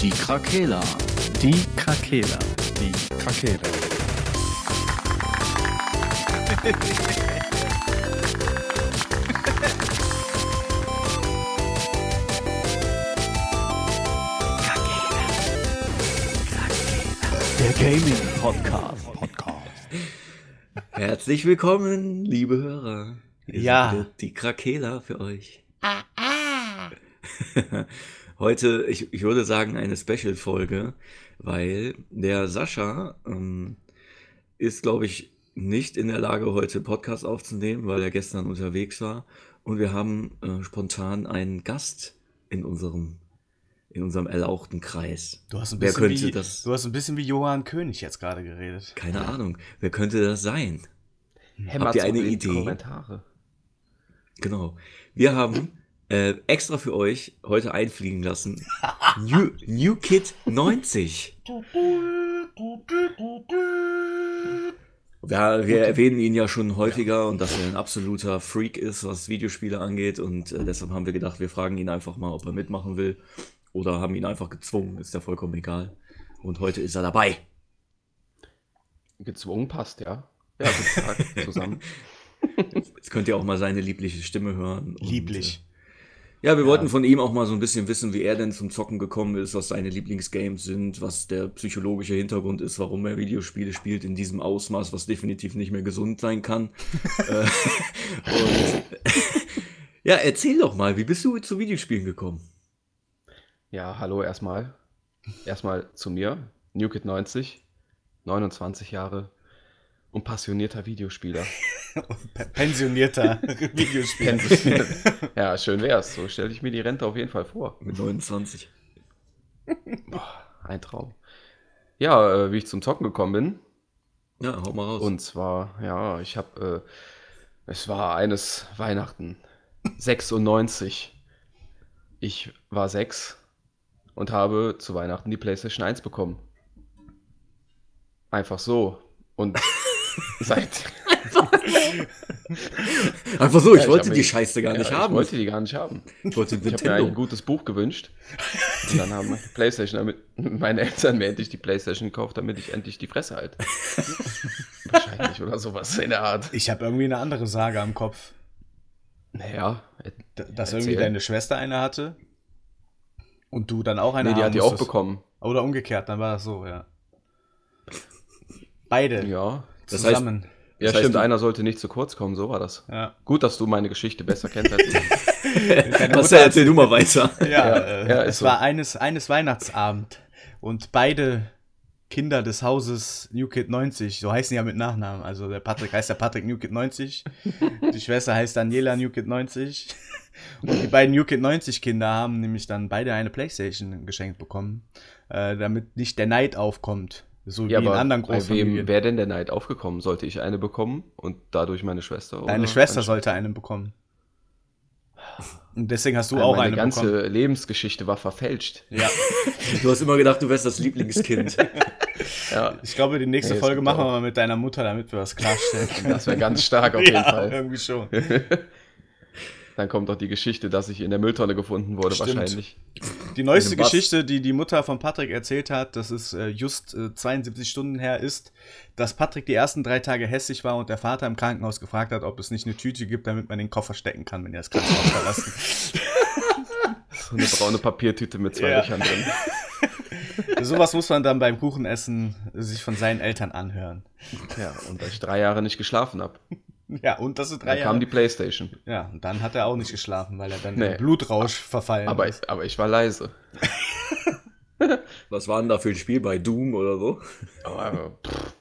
Die Krakela. Die Krakela. Die Krakela. Der Gaming Podcast. Podcast. Herzlich willkommen, liebe Hörer. Hier Ja. Die Krakela für euch. Heute, ich, ich würde sagen, eine Special-Folge, weil der Sascha ähm, ist, glaube ich, nicht in der Lage, heute Podcast aufzunehmen, weil er gestern unterwegs war. Und wir haben äh, spontan einen Gast in unserem, in unserem erlauchten Kreis. Du hast ein Wer bisschen, könnte wie, das? du hast ein bisschen wie Johann König jetzt gerade geredet. Keine Ahnung. Wer könnte das sein? Hämmert Habt ihr eine Idee? Kommentare. Genau. Wir haben äh, extra für euch heute einfliegen lassen New, New Kid 90. Wir, wir erwähnen ihn ja schon häufiger und dass er ein absoluter Freak ist, was Videospiele angeht. Und äh, deshalb haben wir gedacht, wir fragen ihn einfach mal, ob er mitmachen will. Oder haben ihn einfach gezwungen, ist ja vollkommen egal. Und heute ist er dabei. Gezwungen passt, ja. Ja, guten Tag zusammen. Jetzt könnt ihr auch mal seine liebliche Stimme hören. Lieblich. Ja, wir wollten von ihm auch mal so ein bisschen wissen, wie er denn zum Zocken gekommen ist, was seine Lieblingsgames sind, was der psychologische Hintergrund ist, warum er Videospiele spielt in diesem Ausmaß, was definitiv nicht mehr gesund sein kann. Äh, und ja, erzähl doch mal, wie bist du zu Videospielen gekommen? Ja, hallo erstmal. Erstmal zu mir. NewKid 90, 29 Jahre und passionierter Videospieler. Pensionierter Videospieler. ja, schön wär's. So stelle ich mir die Rente auf jeden Fall vor. Mit 29. Ein Traum. Ja, äh, wie ich zum Zocken gekommen bin. Ja, hau mal raus. Und zwar, ja, ich habe, äh, es war eines Weihnachten 96. Ich war sechs und habe zu Weihnachten die PlayStation 1 bekommen. Einfach so. Und seit. Einfach so, ich Ja, ich wollte hab die mir- Scheiße gar Ja, nicht haben. Ich wollte die gar nicht haben. Ich wollte Ich habe mir Nintendo. eigentlich ein gutes Buch gewünscht. Und dann haben die PlayStation, damit meine Eltern mir endlich die PlayStation gekauft, damit ich endlich die Fresse halte. Wahrscheinlich oder sowas in der Art. Ich habe irgendwie eine andere Sage am Kopf. Naja, Dass Erzähl. irgendwie deine Schwester eine hatte und du dann auch eine nee, die hat die auch bekommen. Oder umgekehrt, dann war das so, ja. Beide Ja. Das heißt- zusammen. Ja, Das heißt, stimmt, einer sollte nicht zu kurz kommen, so war das. ja. Gut, dass du meine Geschichte besser kennst als ich. Hat- erzähl du mal weiter. Ja, Ja, äh, ja, es so. war eines, eines Weihnachtsabend und beide Kinder des Hauses New Kid 90, so heißen die ja mit Nachnamen. Also der Patrick heißt der Patrick New Kid 90, die Schwester heißt Daniela New Kid 90 und die beiden New Kid 90 Kinder haben nämlich dann beide eine Playstation geschenkt bekommen, äh, damit nicht der Neid aufkommt, so Ja, wie in anderen bei Großfamilien. wem wäre denn der Neid aufgekommen? Sollte ich eine bekommen und dadurch meine Schwester? Deine oder Schwester meine sollte einen bekommen. Und deswegen hast du Weil auch meine eine ganze bekommen. Lebensgeschichte war verfälscht. Ja, Du hast immer gedacht, du wärst das Lieblingskind. Ja, ich glaube, die nächste Nee, Folge machen wir mal mit deiner Mutter, damit wir das klarstellen. das wäre ganz stark auf jeden ja, Fall. irgendwie schon. Dann kommt doch die Geschichte, dass ich in der Mülltonne gefunden wurde, Stimmt. wahrscheinlich. Die neueste. Geschichte, die die Mutter von Patrick erzählt hat, das ist äh, just äh, 72 Stunden her, ist, dass Patrick die ersten drei Tage hässlich war und der Vater im Krankenhaus gefragt hat, ob es nicht eine Tüte gibt, damit man den Koffer stecken kann, wenn er das Krankenhaus verlassen. So eine braune Papiertüte mit zwei Ja. Löchern drin. Sowas muss man dann beim Kuchenessen sich von seinen Eltern anhören. Ja, und dass ich drei Jahre nicht geschlafen habe. Ja, und das sind drei Dann kam Jahre. die Playstation. ja, und dann hat er auch nicht geschlafen, weil er dann Nee. im Blutrausch verfallen Aber ist. ich, aber ich war leise. Was war denn da für ein Spiel bei Doom oder so? Aber, pff,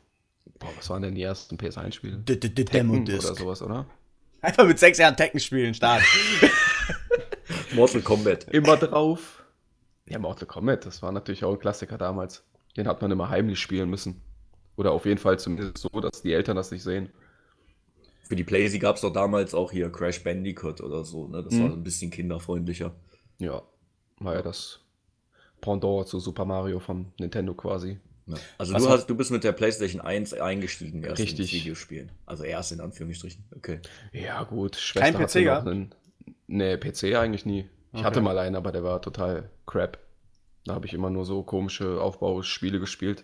boah, was waren denn die ersten PS1-Spiele? D- d- d- Tekken Demo-Disc. oder sowas, oder? Einfach mit sechs Jahren Tekken spielen, Start. Mortal Kombat. Immer drauf. Ja, Mortal Kombat, das war natürlich auch ein Klassiker damals. Den hat man immer heimlich spielen müssen. Oder auf jeden Fall zumindest so, dass die Eltern das nicht sehen. Für die Playsee gab es doch damals auch hier Crash Bandicoot oder so. Ne? Das Mhm. war ein bisschen kinderfreundlicher. Ja, war ja das Pendant zu Super Mario von Nintendo quasi. Ja. Also Was du, hast, du bist mit der PlayStation 1 eingestiegen erst Richtig. ins Videospielen. Also erst in Anführungsstrichen. Okay. Ja, gut. Kein Schwester PC hatte noch gehabt? einen. Nee, PC eigentlich nie. Ich Okay. hatte mal einen, aber der war total crap. Da habe ich immer nur so komische Aufbauspiele gespielt.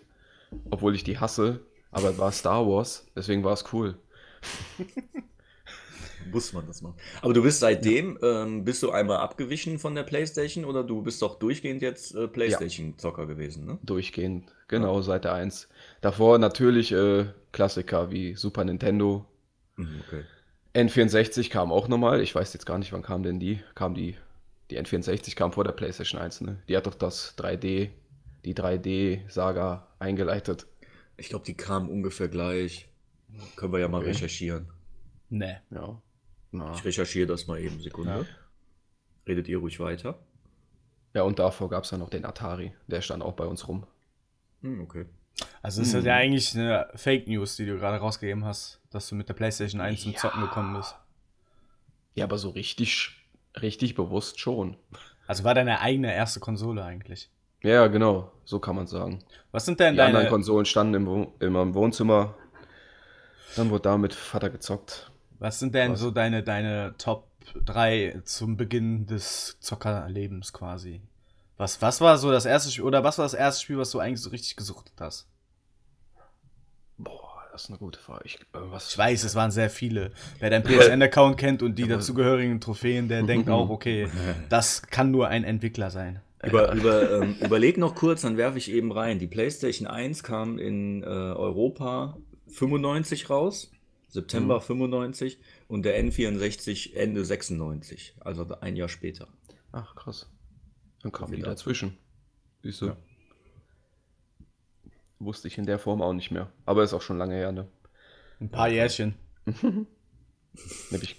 Obwohl ich die hasse, aber es war Star Wars, deswegen war es cool. Muss man das machen. Aber du bist seitdem, ähm, bist du einmal abgewichen von der Playstation oder du bist doch durchgehend jetzt äh, Playstation-Zocker gewesen, ne? Durchgehend, genau, seit der 1. Davor natürlich äh, Klassiker wie Super Nintendo. Mhm, okay. N64 kam auch nochmal. Ich weiß jetzt gar nicht, wann kam denn die? Kam die, die N64 kam vor der PlayStation 1, ne? Die hat doch das 3D, die 3D-Saga eingeleitet. Ich glaube, die kamen ungefähr gleich. Können wir ja mal Okay. recherchieren. Nee. Ja. Na. Ich recherchiere das mal eben, Sekunde. Ja. Redet ihr ruhig weiter. Ja, und davor gab es ja noch den Atari. Der stand auch bei uns rum. Hm, okay. Also ist das ja eigentlich eine Fake News, die du gerade rausgegeben hast, dass du mit der PlayStation 1 zum Ja. Zocken gekommen bist. Ja, aber so richtig, richtig bewusst schon. Also war deine eigene erste Konsole eigentlich. Ja, genau, so kann man sagen. Was sind denn Die anderen deine Konsolen standen im, immer im Wohnzimmer. Dann wurde da mit Vater gezockt. Was sind denn Was? so deine, deine Top 3 zum Beginn des Zockerlebens quasi? Was, was war so das erste Spiel, oder was war das erste Spiel, was du eigentlich so richtig gesuchtet hast? Boah, das ist eine gute Frage. Ich, äh, was, Ich weiß, es waren sehr viele. Wer deinen PSN-Account kennt und die dazugehörigen Trophäen, der denkt auch, okay, das kann nur ein Entwickler sein. Über, über, ähm, überleg noch kurz, dann werfe ich eben rein. Die PlayStation 1 kam in äh, Europa 95 raus, September 95 und der N64 Ende 96, also ein Jahr später. Ach, krass. Dann kam die Wieder. dazwischen. Siehst du? Ja. Wusste ich in der Form auch nicht mehr. Aber ist auch schon lange her, ne? Ein paar Jährchen. Ich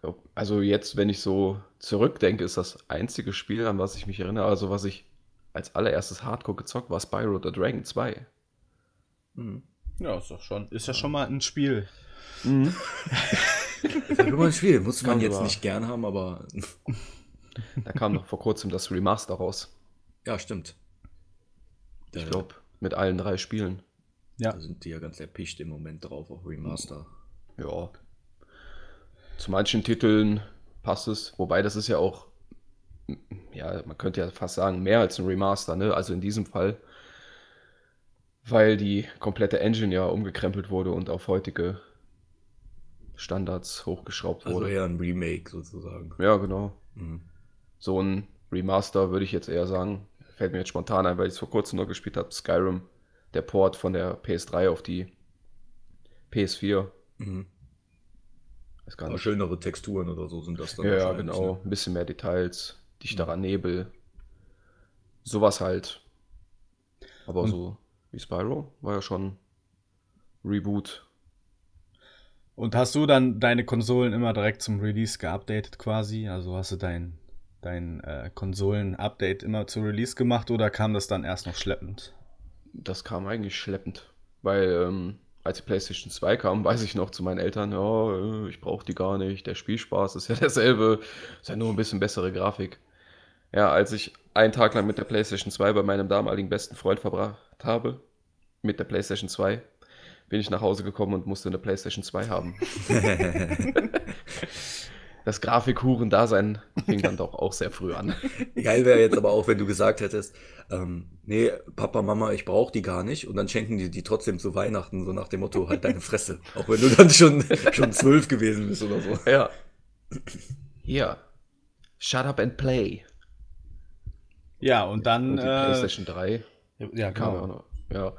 glaub, also jetzt, wenn ich so zurückdenke, ist das einzige Spiel, an was ich mich erinnere, also was ich als allererstes Hardcore gezockt war Spyro the Dragon 2. Mhm. Ja, ist doch schon. Ist ja schon mal ein Spiel. Das ist immer ein Spiel, muss man Kann jetzt nicht gern haben, aber Da kam noch vor kurzem das Remaster raus. ja, stimmt. Ich glaube, mit allen drei Spielen. Ja. Da sind die ja ganz erpicht im Moment drauf auf Remaster. Ja. Zu manchen Titeln passt es, wobei das ist ja auch, ja, man könnte ja fast sagen, mehr als ein Remaster, ne? Also in diesem Fall, weil die komplette Engine ja umgekrempelt wurde und auf heutige Standards hochgeschraubt Also wurde. eher ein Remake sozusagen. Ja, genau. Mhm. So ein Remaster würde ich jetzt eher sagen. Fällt mir jetzt spontan ein, weil ich es vor kurzem noch gespielt habe. Skyrim, der Port von der PS3 auf die PS4. Mhm. Ist gar Aber nicht. schönere Texturen oder so sind das dann Ja, genau. ne? Ein bisschen mehr Details, dichterer Nebel. Sowas halt. Aber Und- so wie Spyro war ja schon Reboot. Und hast du dann deine Konsolen immer direkt zum Release geupdatet quasi? Also hast du dein, dein äh, Konsolen-Update immer zu Release gemacht oder kam das dann erst noch schleppend? Das kam eigentlich schleppend. Weil, ähm, als die PlayStation 2 kam, weiß ich noch zu meinen Eltern, ja, äh, ich brauche die gar nicht. Der Spielspaß ist ja derselbe. Ist ja nur ein bisschen bessere Grafik. Ja, als ich einen Tag lang mit der PlayStation 2 bei meinem damaligen besten Freund verbracht habe, mit der PlayStation 2, bin ich nach Hause gekommen und musste eine PlayStation 2 haben. Das Grafikhuren-Dasein fing dann doch auch sehr früh an. Geil wäre jetzt aber auch, wenn du gesagt hättest, ähm, nee, Papa, Mama, ich brauche die gar nicht. Und dann schenken die die trotzdem zu Weihnachten, so nach dem Motto, halt deine Fresse. Auch wenn du dann schon, schon zwölf gewesen bist oder so. Ja. Hier. Shut up and play. Ja, und dann. Und die äh, PlayStation 3 ja, genau. noch. Ja.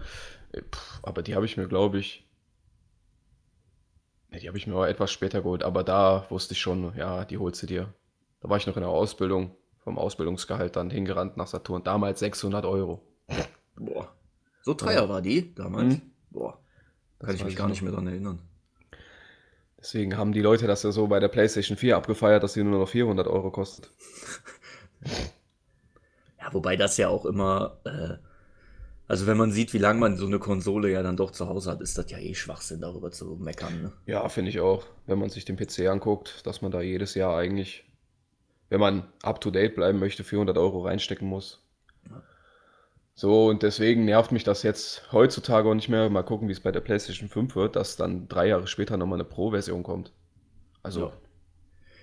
Äh, Pff, aber die habe ich mir, glaube ich. Ja, die habe ich mir auch etwas später geholt, aber da wusste ich schon, ja, die holst du dir. Da war ich noch in der Ausbildung, vom Ausbildungsgehalt dann hingerannt nach Saturn. Damals 600 Euro. Boah. So teuer war die damals. Mhm. Boah. Das Kann ich mich ich gar nicht mehr dran erinnern. Deswegen haben die Leute das ja so bei der PlayStation 4 abgefeiert, dass sie nur noch 400 Euro kostet. Ja, wobei das ja auch immer, äh, also wenn man sieht, wie lange man so eine Konsole ja dann doch zu Hause hat, ist das ja eh Schwachsinn, darüber zu meckern. Ne? Ja, finde ich auch. Wenn man sich den PC anguckt, dass man da jedes Jahr eigentlich, wenn man up-to-date bleiben möchte, 400 Euro reinstecken muss. So, und deswegen nervt mich das jetzt heutzutage auch nicht mehr. Mal gucken, wie es bei der PlayStation 5 wird, dass dann drei Jahre später nochmal eine Pro-Version kommt. Also, Ja.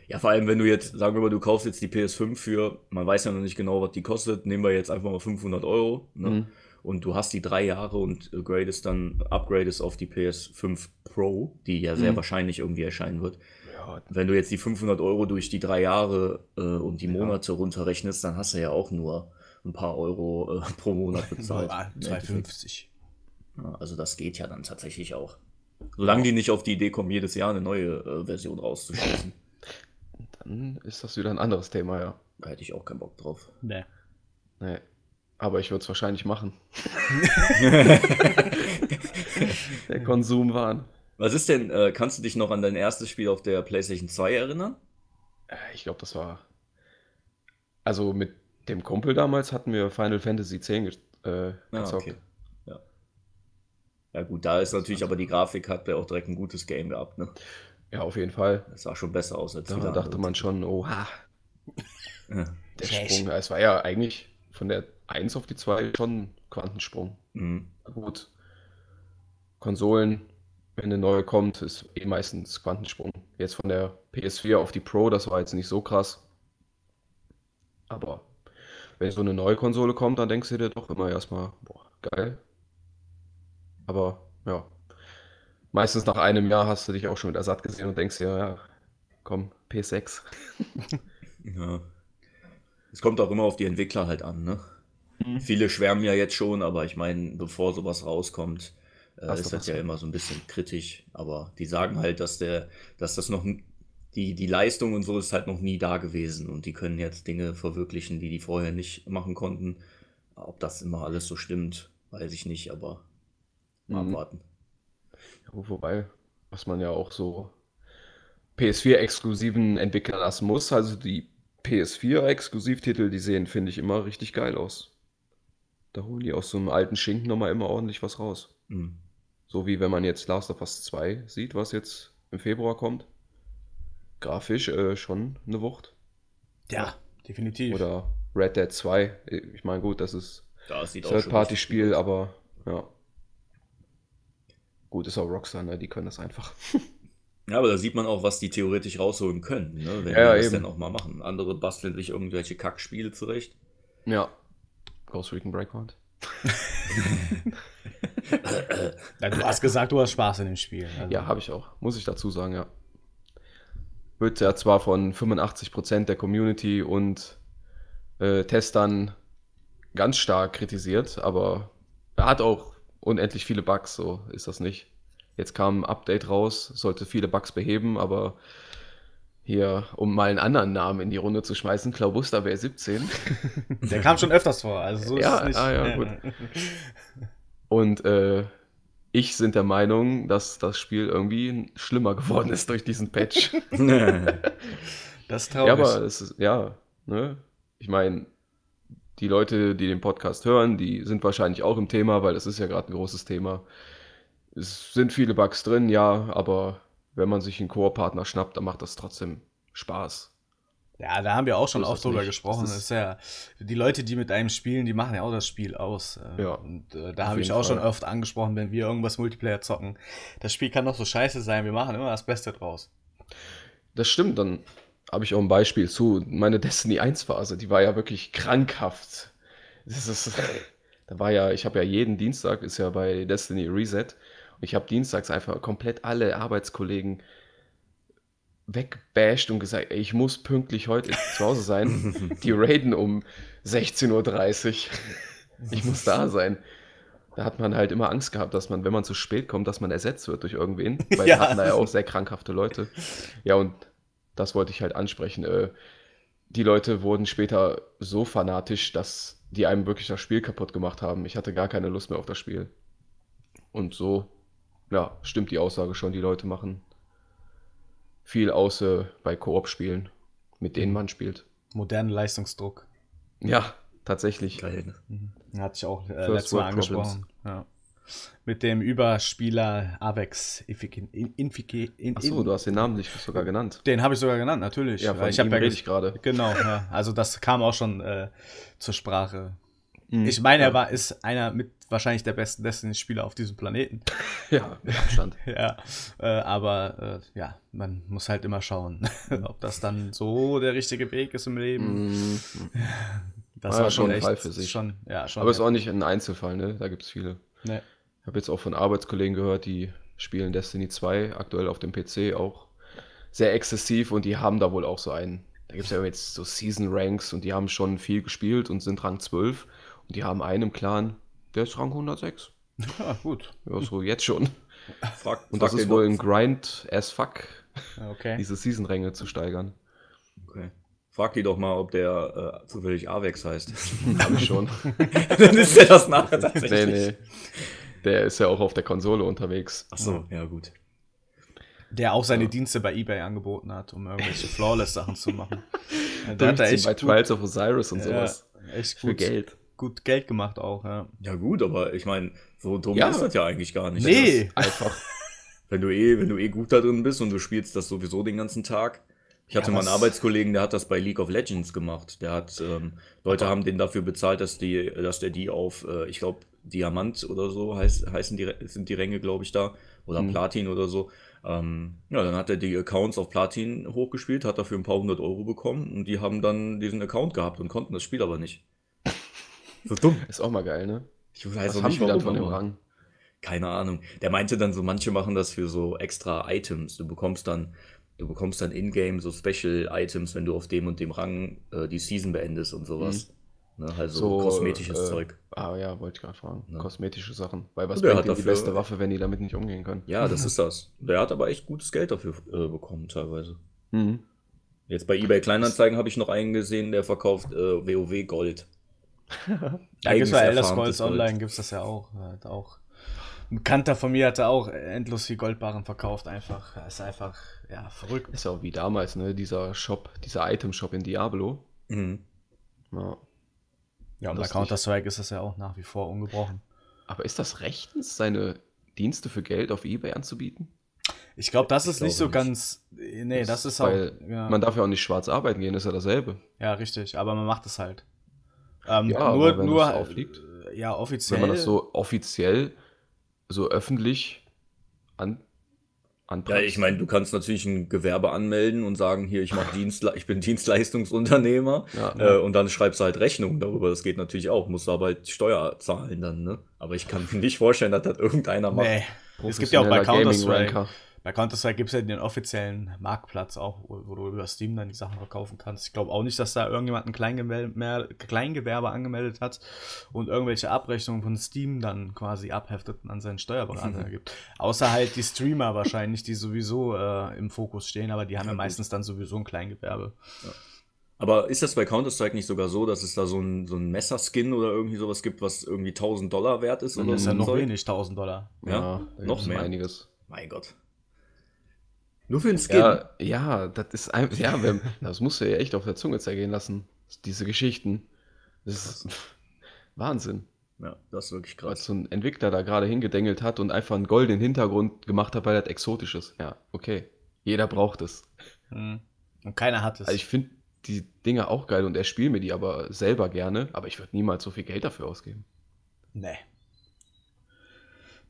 Ja, vor allem, wenn du jetzt, sagen wir mal, du kaufst jetzt die PS5 für, man weiß ja noch nicht genau, was die kostet, nehmen wir jetzt einfach mal 500 Euro, ne? Mhm. Und du hast die drei Jahre und gradest dann, upgradest auf die PS5 Pro, die ja sehr Mhm. wahrscheinlich irgendwie erscheinen wird. Ja, Wenn du jetzt die 500 Euro durch die drei Jahre äh, und die Monate runterrechnest, dann hast du ja auch nur ein paar Euro äh, pro Monat bezahlt. Ah, Im Endeffekt. 2,50. Ja, also das geht ja dann tatsächlich auch. Solange die nicht auf die Idee kommen, jedes Jahr eine neue äh, Version rauszuschießen, dann ist das wieder ein anderes Thema, ja. da hätte ich auch keinen Bock drauf. Nee. Nee. Aber ich würde es wahrscheinlich machen. Der Konsumwahn. Was ist denn, äh, kannst du dich noch an dein erstes Spiel auf der PlayStation 2 erinnern? Äh, Ich glaube, das war. Also mit dem Kumpel damals hatten wir Final Fantasy X ge äh, Ah, gezockt. okay. Ja. Ja gut, da ist natürlich aber die Grafik hat ja auch direkt ein gutes Game gehabt, ne? Ja, auf jeden Fall. Das sah schon besser aus als Da dachte andere. man schon, oha, Ja. der Schlecht. Sprung. Es war ja eigentlich von der 1 auf die 2 schon ein Quantensprung. Mhm. Na Gut. Konsolen, wenn eine neue kommt, ist eh meistens Quantensprung. Jetzt von der PS4 auf die Pro, das war jetzt nicht so krass. Aber wenn so eine neue Konsole kommt, dann denkst du dir doch immer erstmal, boah, geil. Aber ja, meistens nach einem Jahr hast du dich auch schon wieder satt gesehen und denkst dir, ja, komm, PS6. Ja. Es kommt auch immer auf die Entwickler halt an, ne? Mhm. Viele schwärmen ja jetzt schon, aber ich meine, bevor sowas rauskommt, äh, ist das ja immer so ein bisschen kritisch. Aber die sagen halt, dass der, dass das noch die, die Leistung und so ist halt noch nie da gewesen und die können jetzt Dinge verwirklichen, die die vorher nicht machen konnten. Ob das immer alles so stimmt, weiß ich nicht, aber mal Mhm. abwarten. Ja, wobei, was man ja auch so PS4-Exklusiven entwickeln lassen muss, also die PS4-Exklusivtitel, die sehen, finde ich, immer richtig geil aus. Da holen die aus so einem alten Schinken nochmal immer ordentlich was raus. Mhm. So wie wenn man jetzt Last of Us 2 sieht, was jetzt im Februar kommt. Grafisch äh, schon eine Wucht. Ja, definitiv. Oder Red Dead 2. Ich meine, gut, das ist Da sieht auch schon richtig Third-Party-Spiel, aber ja. Gut, ist auch Rockstar, ne? Die können das einfach. Ja, aber da sieht man auch, was die theoretisch rausholen können, ne? wenn Ja, die das eben. dann auch mal machen. Andere basteln sich irgendwelche Kackspiele zurecht. Ja. Ghost Recon Breakpoint. Ja, du hast gesagt, du hast Spaß in dem Spiel. Also, Ja, habe ich auch. Muss ich dazu sagen, ja. Wird ja zwar von 85% der Community und äh, Testern ganz stark kritisiert, aber er hat auch unendlich viele Bugs, so ist das nicht. Jetzt kam ein Update raus, sollte viele Bugs beheben, aber hier, um mal einen anderen Namen in die Runde zu schmeißen, Claubusta wäre 17. Der kam schon öfters vor, also so ist Ja, es nicht. ah, ja, gut. Und äh, ich sind der Meinung, dass das Spiel irgendwie schlimmer geworden ist durch diesen Patch. Das ist Ja, traurig. aber es ist, ja, ne? Ich meine, die Leute, die den Podcast hören, die sind wahrscheinlich auch im Thema, weil es ist ja gerade ein großes Thema. Es sind viele Bugs drin, ja, aber wenn man sich einen Koop-Partner schnappt, dann macht das trotzdem Spaß. Ja, da haben wir auch schon oft drüber nicht. gesprochen. Das Das ist- ja, die Leute, die mit einem spielen, die machen ja auch das Spiel aus. Äh, Ja, Und äh, da habe ich auch schon Fall. oft angesprochen, wenn wir irgendwas Multiplayer zocken. Das Spiel kann doch so scheiße sein, wir machen immer das Beste draus. Das stimmt, dann habe ich auch ein Beispiel zu. Meine Destiny 1 Phase, die war ja wirklich krankhaft. Das ist, da war ja, ich habe ja jeden Dienstag, ist ja bei Destiny Reset, und ich habe dienstags einfach komplett alle Arbeitskollegen weggebasht und gesagt, ey, ich muss pünktlich heute zu Hause sein. Die raiden um 16.30 Uhr. Ich muss da sein. Da hat man halt immer Angst gehabt, dass man, wenn man zu spät kommt, dass man ersetzt wird durch irgendwen. Weil Ja. wir hatten da ja auch sehr krankhafte Leute. Ja, und das wollte ich halt ansprechen. Äh, die Leute wurden später so fanatisch, dass die einem wirklich das Spiel kaputt gemacht haben. Ich hatte gar keine Lust mehr auf das Spiel. Und so, ja, stimmt die Aussage schon. Die Leute machen viel äh, bei Koop-Spielen, mit denen man spielt. Moderner Leistungsdruck. Ja, tatsächlich. Geil, ne? Mhm. Hatte ich auch äh, letztes Mal angesprochen. Ja. Mit dem Überspieler Avex Infiki- in, Infiki- in, Achso, du hast den Namen nicht sogar genannt. Den habe ich sogar genannt, natürlich. Ja, von ich habe ihm ja rede ich gerade. Genau, ja. Also das kam auch schon äh, zur Sprache. Hm. Ich meine, er war, ist einer mit wahrscheinlich der besten Destiny-Spieler auf diesem Planeten. Ja, mit Abstand. ja, äh, aber äh, ja, man muss halt immer schauen, ob das dann so der richtige Weg ist im Leben. Mhm. Das War war schon ein echt, Fall für sich. Schon, ja, schon. Aber ist auch nicht ein Einzelfall, ne? Da gibt es viele. ne. Ich habe jetzt auch von Arbeitskollegen gehört, die spielen Destiny 2 aktuell auf dem PC auch sehr exzessiv und die haben da wohl auch so einen. Da gibt es ja jetzt so Season Ranks und die haben schon viel gespielt und sind Rang 12 und die haben einen im Clan, der ist Rang 106. Ja, gut. Ja, so jetzt schon. Frag, Und das ist wohl ein Grind as fuck, Ja, Okay. diese Season-Ränge zu steigern. Okay. Frag die doch mal, ob der äh, zufällig Avex heißt. Habe ich schon. Dann ist der das nachher tatsächlich. nee, nee. Der ist ja auch auf der Konsole unterwegs. Achso, ja gut. Der auch seine Dienste bei eBay angeboten hat, um irgendwelche Flawless-Sachen zu machen. Ja, Der hat da echt bei gut, Trials of Osiris und ja, sowas. echt Für gut, Geld. gut Geld gemacht auch, ja. Ja gut, aber ich meine, so dumm Ja. ist das ja eigentlich gar nicht. Nee. Einfach. Wenn du eh, wenn du eh gut da drin bist und du spielst das sowieso den ganzen Tag. Ich hatte Ja, mal einen Arbeitskollegen, der hat das bei League of Legends gemacht. Der hat, ähm, Leute haben den dafür bezahlt, dass die, dass der die auf, äh, ich glaube, Diamant oder so heißt, heißen die, sind die Ränge, glaube ich, da. Oder Mhm. Platin oder so. Ähm, ja, dann hat er die Accounts auf Platin hochgespielt, hat dafür ein paar hundert Euro bekommen und die haben dann diesen Account gehabt und konnten das Spiel aber nicht. So dumm. Ist auch mal geil, ne? Ich weiß Was auch haben nicht, die dann warum, von dem Rang? keine Ahnung. Der meinte dann so, manche machen das für so extra Items. Du bekommst dann, du bekommst dann in-game so Special Items, wenn du auf dem und dem Rang äh, die Season beendest und sowas. Ne, also kosmetisches äh, Zeug. Ah ja, wollte ich gerade fragen. Ja. Kosmetische Sachen. Weil was bringt hat die beste Waffe, wenn die damit nicht umgehen können? Ja, das ist das. Der hat aber echt gutes Geld dafür äh, bekommen teilweise. Mhm. Jetzt bei eBay Kleinanzeigen habe ich noch einen gesehen, der verkauft äh, WoW Gold. Da gibt es bei Elder Scrolls. Online, gibt es das ja auch. Hat auch. Ein Bekannter von mir hatte auch endlos viel Goldbarren verkauft, einfach. Ist einfach, ja, verrückt. Ist ja auch wie damals, ne? Dieser Shop, dieser Item-Shop in Diablo. Mhm. Ja. Ja, und bei. Counter-Strike ist das ja auch nach wie vor ungebrochen. Aber ist das rechtens, seine Dienste für Geld auf Ebay anzubieten? Ich glaube, das ist glaube nicht so nicht. ganz. Nee, das ist auch. Weil Ja, man darf ja auch nicht schwarz arbeiten gehen, ist ja dasselbe. ja, richtig, aber man macht es halt. Ähm, Ja, aber nur, wenn nur, das aufliegt. ja, offiziell. Wenn man das so offiziell, so öffentlich an, Ja, anprangt. ich meine, du kannst natürlich ein Gewerbe anmelden und sagen, hier, ich mache Dienstle ich bin Dienstleistungsunternehmer. Ja. Äh, und dann schreibst du halt Rechnungen darüber. Das geht natürlich auch. Musst du aber halt Steuer zahlen dann, ne? Aber ich kann mir nicht vorstellen, dass das irgendeiner macht. Nee. Es gibt ja auch bei Counter-Strike. Bei Counter-Strike gibt es ja den offiziellen Marktplatz auch, wo du über Steam dann die Sachen verkaufen kannst. Ich glaube auch nicht, dass da irgendjemand ein Kleingewerbe, Kleingewerbe angemeldet hat und irgendwelche Abrechnungen von Steam dann quasi abheftet und an seinen Steuerberater gibt. Außer halt die Streamer wahrscheinlich, die sowieso äh, im Fokus stehen, aber die haben ja, Ja, meistens dann sowieso ein Kleingewerbe. Aber ist das bei Counter-Strike nicht sogar so, dass es da so ein, so ein Messerskin oder irgendwie sowas gibt, was irgendwie 1000 Dollar wert ist? Oder Das ist so ja noch Zeug? wenig, 1000 Dollar. Ja, Ja, noch mehr. einiges. Mein Gott. Nur für den Skin. Ja, ja, das ist einfach, ja, wenn, das musst du ja echt auf der Zunge zergehen lassen. Diese Geschichten. Das ist Wahnsinn. Ja, das ist wirklich Als krass. so ein Entwickler da gerade hingedengelt hat und einfach einen goldenen Hintergrund gemacht hat, weil das exotisch ist. Ja, okay. Jeder braucht es. Hm. Und keiner hat es. Also ich finde die Dinger auch geil und er spielt mir die aber selber gerne, aber ich würde niemals so viel Geld dafür ausgeben. Nee.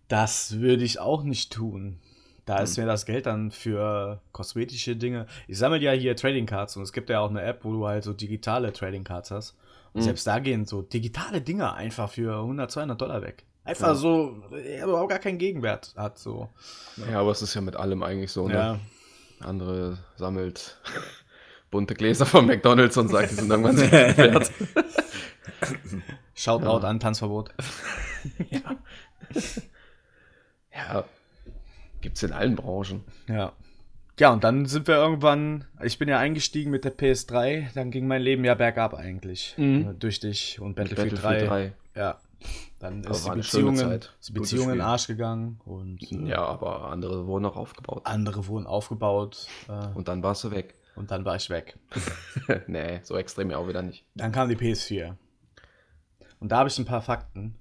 Das würde ich auch nicht tun. Da ist mir das Geld dann für kosmetische Dinge. Ich sammle ja hier Trading Cards und es gibt ja auch eine App, wo du halt so digitale Trading Cards hast. Und Mhm. selbst da gehen so digitale Dinger einfach für 100, 200 Dollar weg. Einfach Ja. so, der überhaupt gar keinen Gegenwert hat. So. Ja, aber es ist ja mit allem eigentlich so. Ne? Ja. Andere sammelt bunte Gläser von McDonalds und sagt, die sind irgendwann so wert. Schaut Ja. laut an, Tanzverbot. Ja, gibt's in allen Branchen. Ja. Ja, und dann sind wir irgendwann, ich bin ja eingestiegen mit der PS3, dann ging mein Leben ja bergab eigentlich. Mhm. Äh, Durch dich und Mit Battlefield, 3. Ja. Dann Aber ist die Beziehung, die Beziehung in den. Arsch gegangen und äh, Ja, aber andere wurden auch aufgebaut. andere wurden aufgebaut äh, Und dann warst du weg. und dann war ich weg. nee, so extrem ja auch wieder nicht. Dann kam die PS4. Und da habe ich ein paar Fakten.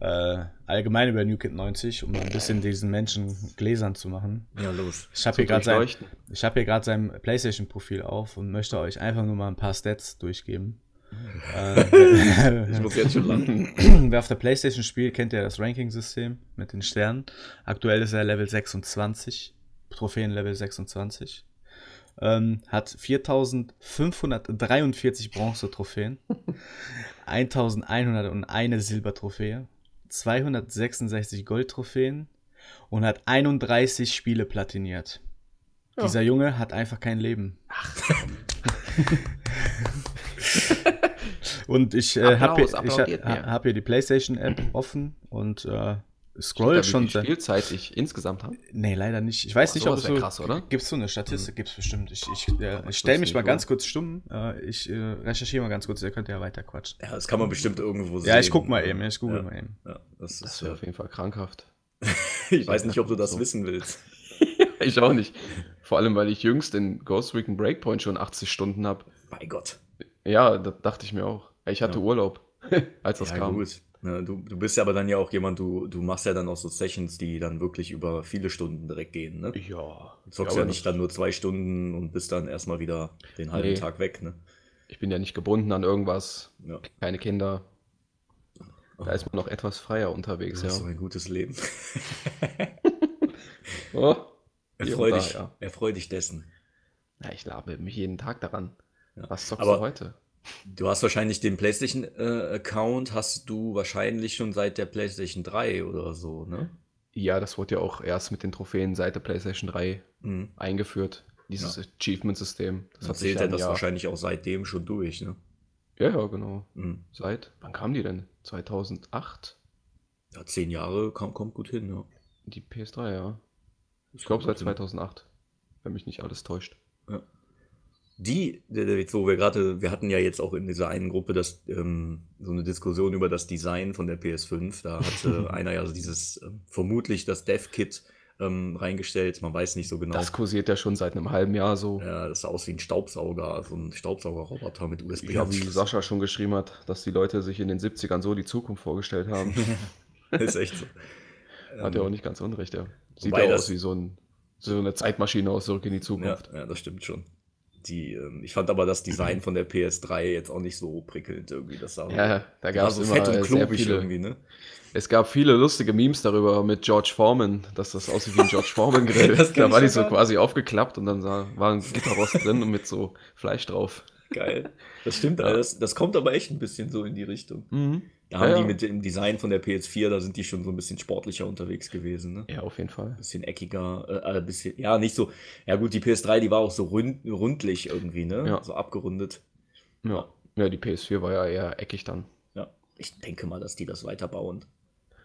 Äh, allgemein über New Kid 90, um ein bisschen diesen Menschen gläsern zu machen. Ja, los. Ich habe hier gerade sein, ich hier gerade sein PlayStation-Profil auf und möchte euch einfach nur mal ein paar Stats durchgeben. äh, Ich muss jetzt schon lachen. Wer auf der Playstation spielt, kennt ja das Ranking-System mit den Sternen. Aktuell ist er Level 26, Trophäenlevel 26. Ähm, hat 4543 Bronze-Trophäen, 1101 Silbertrophäe, 266 Gold-Trophäen und hat 31 Spiele platiniert. Ja. Dieser Junge hat einfach kein Leben. und ich äh, habe hier, ich hab hier die PlayStation-App offen und äh, scroll schon Wie viel. Spielzeit ich insgesamt habe? Nee, leider nicht. Ich weiß Boah, nicht, ob es so. krass, oder? Gibt's so eine Statistik? Gibt's bestimmt. Ich, ich, äh, ich stelle mich mal ganz kurz stumm. Äh, ich äh, recherchiere mal ganz kurz. Ihr könnt ja weiter quatschen. Ja, das kann man bestimmt irgendwo sehen. Ja, ich guck mal eben. Ich google Ja. mal eben. Ja, das Das ist, wäre ja, auf jeden Fall krankhaft. ich weiß nicht, ob du das So. wissen willst. Ich auch nicht. Vor allem, weil ich jüngst in Ghost Recon Breakpoint schon 80 Stunden habe. Bei Gott. Ja, da dachte ich mir auch. Ich hatte Ja. Urlaub, als das ja, kam. gut. Na, du, du bist ja aber dann ja auch jemand, du, du machst ja dann auch so Sessions, die dann wirklich über viele Stunden direkt gehen, ne? Ja. Du zockst ja, ja, nicht dann nur zwei Stunden und bist dann erstmal wieder den halben Nee. Tag weg, ne? Ich bin ja nicht gebunden an irgendwas. Ja. Keine Kinder. Da ist man noch etwas freier unterwegs, hast ja. so ein gutes Leben. Oh. Erfreu und da, dich, ja. erfreu dich dessen. ja, ich labe mich jeden Tag daran. Ja. Was zockst Aber- du heute? Du hast wahrscheinlich den PlayStation-Account, hast du wahrscheinlich schon seit der PlayStation 3 oder so, ne? Ja, das wurde ja auch erst mit den Trophäen seit der PlayStation 3 Mhm. eingeführt. Dieses Achievement-System. Das Dann hat zählt ja er das Jahr- wahrscheinlich auch seitdem schon durch, ne? Ja, ja, genau. Mhm. Seit, wann kam die denn? 2008? Ja, zehn Jahre kam, kommt gut hin, ja. Die PS3, ja. Ich glaube seit gut hin. 2008. Wenn mich nicht alles täuscht. Die, wo wir gerade, wir hatten ja jetzt auch in dieser einen Gruppe das, ähm, so eine Diskussion über das Design von der PS5. Da hatte einer ja dieses, ähm, vermutlich das Dev-Kit ähm, reingestellt. Man weiß nicht so genau. Das kursiert ja schon seit einem halben Jahr so. ja, das sah aus wie ein Staubsauger, so ein Staubsaugerroboter mit USB. Ja, wie Sascha schon geschrieben hat, dass die Leute sich in den 70ern so die Zukunft vorgestellt haben. ist echt so. Hat ja auch nicht ganz unrecht, ja. Sieht ja aus wie so, ein, so eine Zeitmaschine aus zurück in die Ja, Zukunft. ja, das stimmt schon. Die, ähm, ich fand aber das Design von der PS3 jetzt auch nicht so prickelnd irgendwie. Das sah, Ja, da gab es so fett und klobig viele. irgendwie, ne? Es gab viele lustige Memes darüber mit George Foreman, dass das aussieht wie ein George Foreman Grill. Das kenn da war die so quasi aufgeklappt und dann sah, war ein Gitterrost drin und mit so Fleisch drauf. Geil. Das stimmt, Alter. das, das kommt aber echt ein bisschen so in die Richtung. Mhm. Da haben Ja, die mit dem Design von der PS4, da sind die schon so ein bisschen sportlicher unterwegs gewesen, ne? Ja, auf jeden Fall. Bisschen eckiger, äh, ein bisschen, ja, nicht so, ja gut, die PS3, die war auch so rund, rundlich irgendwie, ne? Ja. So abgerundet. Ja. ja, die PS4 war ja eher eckig dann. Ja, ich denke mal, dass die das weiterbauen.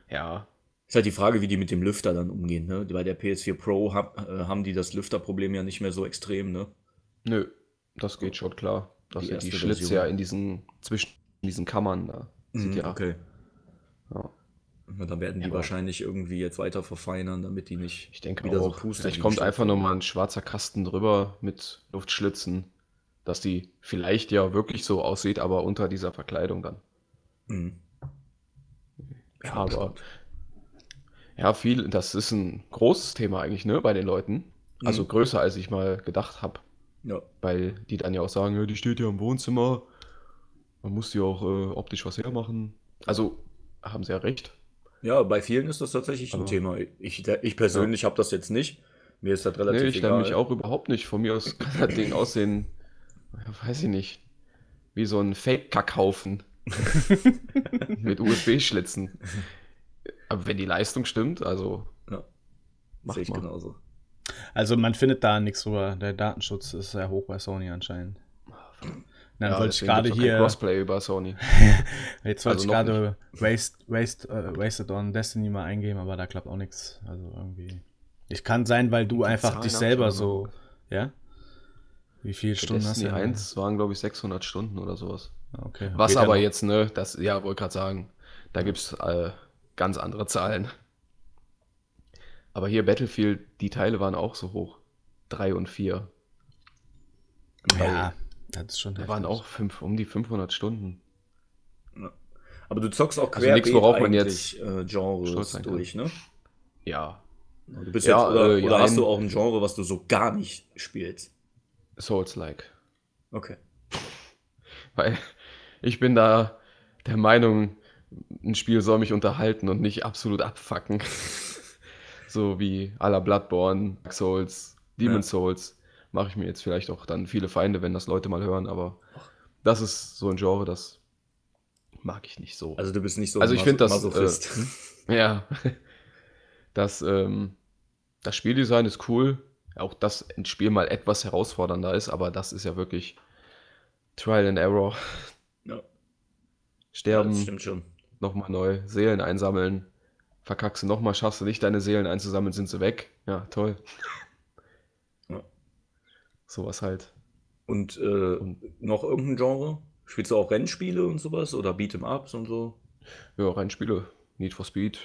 Ja, Ist halt die Frage, wie die mit dem Lüfter dann umgehen, ne? Bei der PS4 Pro hab, äh, haben die das Lüfterproblem ja nicht mehr so extrem, ne? nö, das geht schon klar. Dass Die die Schlitze ja in diesen, zwischen diesen Kammern da. Ja, Mhm, okay. ja. Na, dann werden die Ja, wahrscheinlich irgendwie jetzt weiter verfeinern, damit die nicht Ich denke wieder auch, so pusten. vielleicht kommt einfach nochmal ein schwarzer Kasten drüber mit Luftschlitzen, dass die vielleicht ja wirklich so aussieht, aber unter dieser Verkleidung dann. Mhm. Ja, aber ja, viel, das ist ein großes Thema eigentlich, ne, bei den Leuten. Also Mhm. größer, als ich mal gedacht habe, Ja. weil die dann ja auch sagen, ja, die steht ja im Wohnzimmer, man muss die auch äh, optisch was hermachen. Also haben sie ja recht. ja, bei vielen ist das tatsächlich ein Aber- Thema. Ich, ich persönlich habe das jetzt nicht. Mir ist das relativ Nee, ich egal. nämlich auch überhaupt nicht. Von mir aus kann das Ding aussehen, ja, weiß ich nicht, wie so ein Fake-Kackhaufen mit USB-Schlitzen. Aber wenn die Leistung stimmt, also Ja, Mach sehe ich mal. genauso. Also man findet da nichts drüber. Der Datenschutz ist sehr hoch bei Sony anscheinend. Dann ja, wollte ich gerade hier, Crossplay über Sony. jetzt wollte also ich gerade Waste, Waste, äh, Wasted on Destiny mal eingeben, aber da klappt auch nichts. Also irgendwie. Ich kann sein, weil du einfach Zahlen dich selber so, ja? Wie viele Für Stunden hast Destiny du? 1 waren, glaube ich, 600 Stunden oder sowas. Ah, Okay. Was aber noch. jetzt, ne, das, ja, wollte gerade sagen, da gibt es äh, ganz andere Zahlen. Aber hier Battlefield, die Teile waren auch so hoch. 3 und 4. Ja, das ist schon Da heftig. waren auch fünf, um die 500 Stunden. Aber du zockst auch Also nichts, worauf man eigentlich, äh, Genres durch, ne? Ja, Du bist Ja, jetzt, oder, äh, oder hast jein. du auch ein Genre, was du so gar nicht spielst? Souls-like. Okay. Weil Ich bin da der Meinung, ein Spiel soll mich unterhalten und nicht absolut abfacken. so wie à la Bloodborne, Dark Souls, Demon Ja. Souls. Mache ich mir jetzt vielleicht auch dann viele Feinde, wenn das Leute mal hören, aber das ist so ein Genre, das mag ich nicht so. Also du bist nicht so Also ich Mas- find das, Masochist. Ja, das, ähm, das Spieldesign ist cool. Auch dass ein Spiel mal etwas herausfordernder ist, aber das ist ja wirklich Trial and Error. ja. ja, Sterben, das stimmt schon. nochmal neu, Seelen einsammeln. Verkackst du nochmal, schaffst du nicht, deine Seelen einzusammeln, sind sie weg. Ja, toll. Sowas halt. Und, äh, noch irgendein Genre? Spielst du auch Rennspiele und sowas? Oder Beat'em-Ups und so? Ja, Rennspiele. Need for Speed.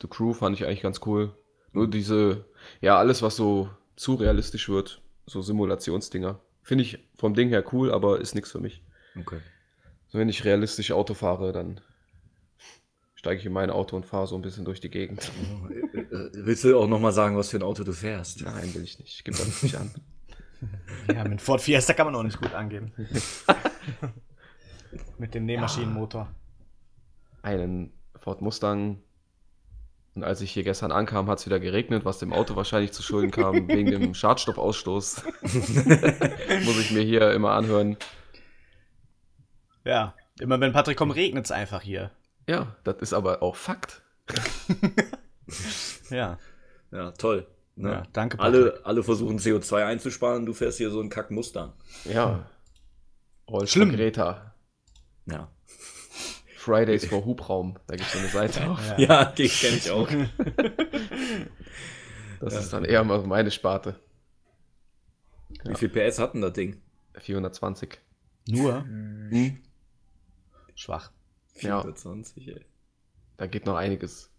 The Crew fand ich eigentlich ganz cool. Nur diese, ja, alles, was so zu realistisch wird, so Simulationsdinger. Finde ich vom Ding her cool, aber ist nichts für mich. Okay. So, wenn ich realistisch Auto fahre, dann steige ich in mein Auto und fahre so ein bisschen durch die Gegend. Äh, äh, Willst du auch nochmal sagen, was für ein Auto du fährst? Nein, will ich nicht. Ich gebe das nicht an. Ja, mit Ford Fiesta kann man auch nicht gut angeben. mit dem Nähmaschinenmotor. Einen Ford Mustang. Und als ich hier gestern ankam, hat es wieder geregnet, was dem Auto wahrscheinlich zu Schulden kam, wegen dem Schadstoffausstoß. Muss ich mir hier immer anhören. Ja. Immer wenn Patrick kommt, regnet es einfach hier. Ja, das ist aber auch Fakt. Ja. Ja, toll. Ne? Ja, danke, Patrick. alle, alle versuchen CO2 einzusparen, du fährst hier so einen Kack-Mustang. Ja. Rolls Schlimm. Greta. Ja. Fridays for Hubraum. Da gibt es eine Seite auf. Ja, die kenne ich auch. Das ist dann eher mal meine Sparte. Wie viel PS hat denn das Ding? 420. Nur? Hm? Schwach. Ja. 420, ey. Da geht noch einiges.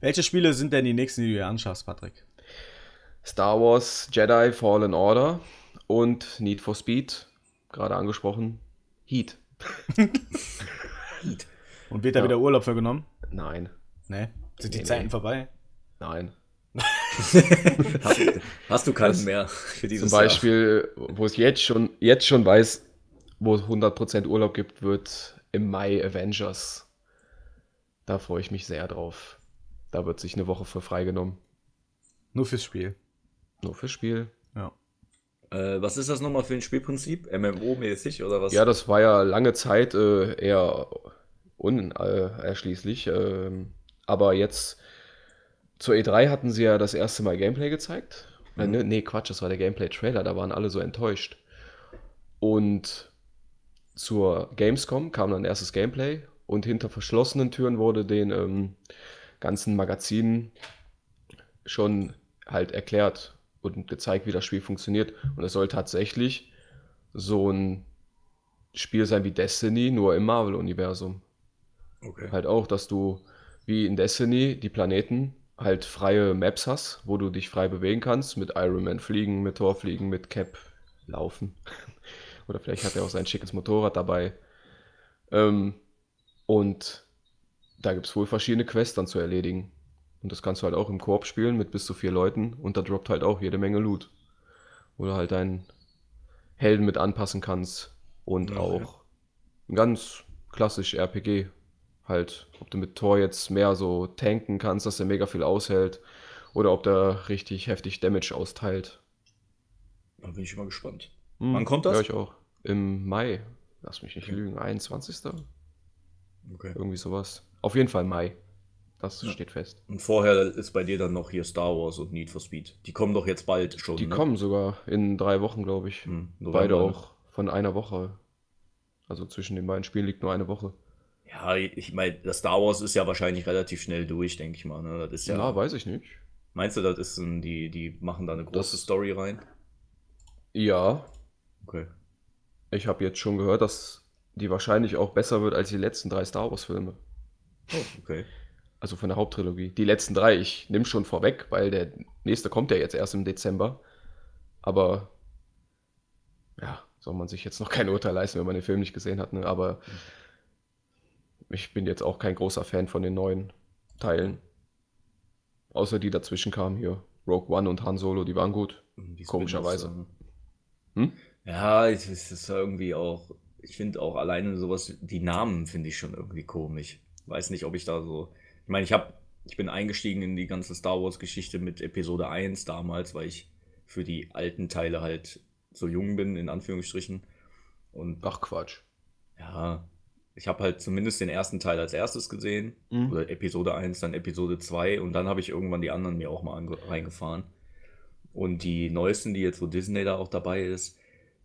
Welche Spiele sind denn die nächsten, die du dir anschaffst, Patrick? Star Wars Jedi Fallen Order und Need for Speed, gerade angesprochen. Heat. Und wird da Ja. wieder Urlaub für genommen? Nein, Nee. Sind die Nee, Zeiten nee. vorbei? nein. Hast, hast du keinen mehr für dieses Zum Beispiel, wo es jetzt schon, jetzt schon weiß, wo es 100% Urlaub gibt, wird im Mai Avengers. Da freue ich mich sehr drauf. Da wird sich eine Woche für freigenommen. Nur fürs Spiel. Nur fürs Spiel. Ja. Äh, was ist das nochmal für ein Spielprinzip? MMO-mäßig oder was? Ja, das war ja lange Zeit äh, eher unerschließlich. ähm, aber jetzt zur E3 hatten sie ja das erste Mal Gameplay gezeigt. Äh, ne, nee, Quatsch, das war der Gameplay-Trailer, da waren alle so enttäuscht. Und zur Gamescom kam dann erstes Gameplay und hinter verschlossenen Türen wurde den ähm, ganzen Magazinen schon halt erklärt und gezeigt, wie das Spiel funktioniert. Und es soll tatsächlich so ein Spiel sein wie Destiny, nur im Marvel-Universum. Okay. Halt auch, dass du wie in Destiny die Planeten halt freie Maps hast, wo du dich frei bewegen kannst, mit Iron Man fliegen, mit Thor fliegen, mit Cap laufen. Oder vielleicht hat er auch sein schickes Motorrad dabei. Ähm, und da gibt es wohl verschiedene Quests dann zu erledigen. Und das kannst du halt auch im Koop spielen mit bis zu vier Leuten und da droppt halt auch jede Menge Loot. Wo du halt deinen Helden mit anpassen kannst und Ja, auch ein ganz klassisch RPG. Halt, ob du mit Thor jetzt mehr so tanken kannst, dass er mega viel aushält oder ob der richtig heftig Damage austeilt. Da bin ich mal gespannt. Hm, Wann kommt das? Ja, ich auch. Im Mai. Lass mich nicht lügen. 21. Okay. Irgendwie sowas. Auf jeden Fall Mai. Das Ja. steht fest. Und vorher ist bei dir dann noch hier Star Wars und Need for Speed. Die kommen doch jetzt bald schon. Die ne? kommen sogar in drei Wochen, glaube ich. Hm, Beide ne? auch von einer Woche. Also zwischen den beiden Spielen liegt nur eine Woche. Ja, ich meine, das Star Wars ist ja wahrscheinlich relativ schnell durch, denke ich mal. Ne? Das ist ja, Ja, weiß ich nicht. Meinst du, das ist ein, die, die machen da eine große Das- Story rein? Ja, Okay. ich habe jetzt schon gehört, dass die wahrscheinlich auch besser wird als die letzten drei Star Wars-Filme. Oh, okay. Also von der Haupttrilogie. Die letzten drei, ich nehme schon vorweg, weil der nächste kommt ja jetzt erst im Dezember. Aber ja, soll man sich jetzt noch kein Urteil leisten, wenn man den Film nicht gesehen hat. Ne? Aber ich bin jetzt auch kein großer Fan von den neuen Teilen. Außer die dazwischen kamen hier. Rogue One und Han Solo, die waren gut. Die Komischerweise. Hm? Ja, es ist irgendwie auch. ich finde auch alleine sowas, die Namen finde ich schon irgendwie komisch. Weiß nicht, ob ich da so. Ich meine, ich habe, ich bin eingestiegen in die ganze Star Wars-Geschichte mit Episode 1 damals, weil ich für die alten Teile halt so jung bin, in Anführungsstrichen. Und Ach Quatsch. ja, ich habe halt zumindest den ersten Teil als erstes gesehen. Mhm. Oder Episode 1, dann Episode 2 und dann habe ich irgendwann die anderen mir auch mal reingefahren. Und die neuesten, die jetzt, wo Disney da auch dabei ist,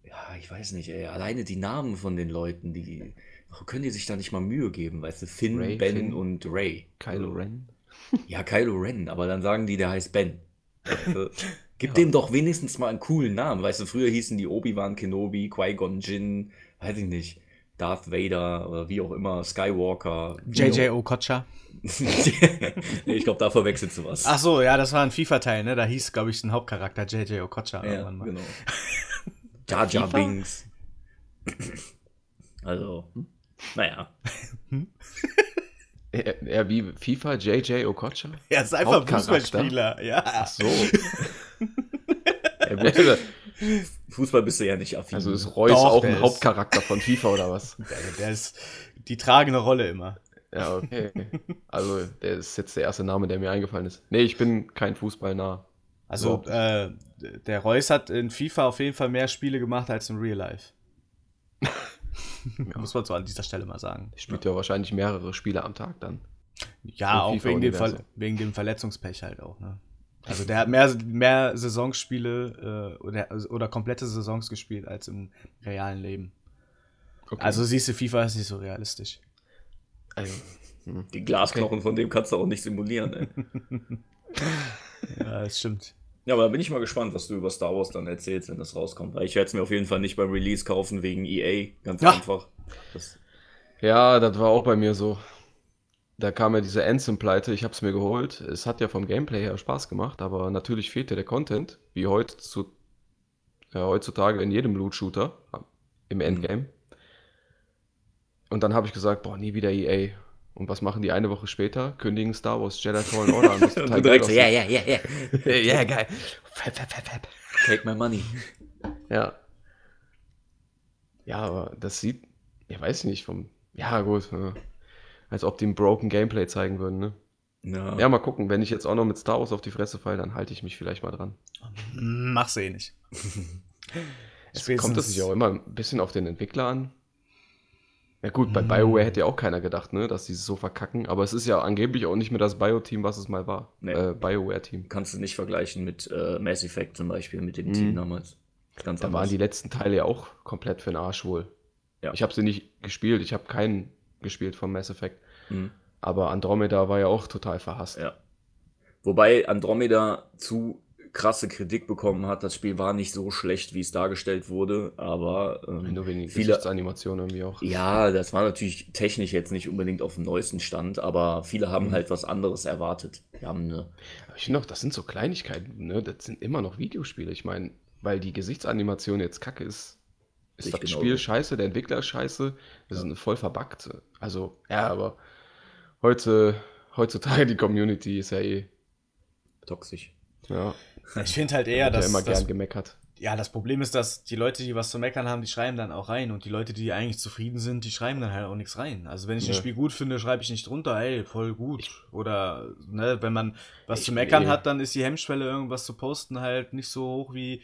ja, ich weiß nicht, ey, alleine die Namen von den Leuten, die warum können die sich da nicht mal Mühe geben, weißt du, Finn, Ray, Ben Finn. und Ray. Kylo Ren. Ja, Kylo Ren, aber dann sagen die, der heißt Ben. Du? Gib dem doch wenigstens mal einen coolen Namen. Weißt du, früher hießen die Obi-Wan Kenobi, Qui-Gon Jinn, weiß ich nicht, Darth Vader oder wie auch immer, Skywalker. JJ Okocha. nee, ich glaube, da verwechselst du was. Ach so, ja, das war ein FIFA-Teil, ne? Da hieß, glaube ich, ein Hauptcharakter JJ Okocha ja, irgendwann mal. genau. Jar Jar? Binks. Also, naja. Er, er wie FIFA, JJ Okocha? Er ist einfach? Fußballspieler, ja. Ach so. er wäre, Fußball bist du ja nicht affin. also ist Reus Doch, auch ein ist- Hauptcharakter von FIFA oder was? Der, der ist die tragende Rolle immer. Ja, okay. Also, der ist jetzt der erste Name, der mir eingefallen ist. Nee, ich bin kein Fußballnah. Also, äh, der Reus hat in FIFA auf jeden Fall mehr Spiele gemacht als in Real Life. Muss man so an dieser Stelle mal sagen. Spielt ja wahrscheinlich mehrere Spiele am Tag dann. Ja, Im auch wegen dem, Ver wegen dem Verletzungspech halt auch, ne? Also der hat mehr, mehr Saisonspiele äh, oder, oder komplette Saisons gespielt als im realen Leben. Okay. Also siehst du, FIFA ist nicht so realistisch. also, die Glasknochen von dem kannst du auch nicht simulieren. Ey. Ja, das stimmt. Ja, aber da bin ich mal gespannt, was du über Star Wars dann erzählst, wenn das rauskommt. Weil ich werde es mir auf jeden Fall nicht beim Release kaufen wegen EA. Ganz Ja. einfach. Das, Ja, das war auch bei mir so. Da kam ja diese Anthem-Pleite, ich habe es mir geholt. Es hat ja vom Gameplay her Spaß gemacht, aber natürlich fehlte der Content, wie heute zu, ja, heutzutage in jedem Loot-Shooter im Endgame. Und dann habe ich gesagt, boah, nie wieder EA. Und was machen die eine Woche später? Kündigen Star Wars Jedi Fallen Order an. und du direkt so, ja, ja, ja, ja. ja, geil. Fap, fap, fap, fap. Take my money. Ja. Ja, aber das sieht, ich weiß nicht, vom, ja gut, äh, als ob die ein Broken Gameplay zeigen würden, ne? Ja. Ja, mal gucken, wenn ich jetzt auch noch mit Star Wars auf die Fresse falle, dann halte ich mich vielleicht mal dran. Mach's eh nicht. Es kommt es sich auch immer ein bisschen auf den Entwickler an. Ja gut, bei BioWare hätte ja auch keiner gedacht, ne, dass die es so verkacken, aber es ist ja angeblich auch nicht mehr das Bio-Team, was es mal war. Nee. Äh, BioWare-Team. Kannst du nicht vergleichen mit äh, Mass Effect zum Beispiel, mit dem Mhm. Team damals. Ganz Da waren die letzten Teile ja auch komplett für den Arsch wohl. Ja. Ich habe sie nicht gespielt, ich habe keinen gespielt von Mass Effect. Mhm. Aber Andromeda war ja auch total verhasst. Ja. Wobei Andromeda zu krasse Kritik bekommen hat. Das Spiel war nicht so schlecht, wie es dargestellt wurde, aber ähm, Nur wegen viele, Gesichtsanimationen irgendwie auch. Ja, das war natürlich technisch jetzt nicht unbedingt auf dem neuesten Stand, aber viele haben Mhm. halt was anderes erwartet. Die haben eine, ich finde auch, das sind so Kleinigkeiten, ne? Das sind immer noch Videospiele. Ich meine, weil die Gesichtsanimation jetzt kacke ist, ist Sehe das ich genauso. Spiel scheiße, der Entwickler ist scheiße, wir sind voll verbuggt. Also, ja, aber heute, heutzutage die Community ist ja eh, toxisch. Ja, Ich finde halt eher, wird ja dass, immer dass gern gemeckert. Ja, das Problem ist, dass die Leute, die was zu meckern haben, die schreiben dann auch rein. Und die Leute, die eigentlich zufrieden sind, die schreiben dann halt auch nichts rein. Also wenn ich ein Ja. Spiel gut finde, schreibe ich nicht drunter, ey, voll gut. Oder, ne, wenn man was Ich- zu meckern nee. hat, dann ist die Hemmschwelle, irgendwas zu posten, halt nicht so hoch, wie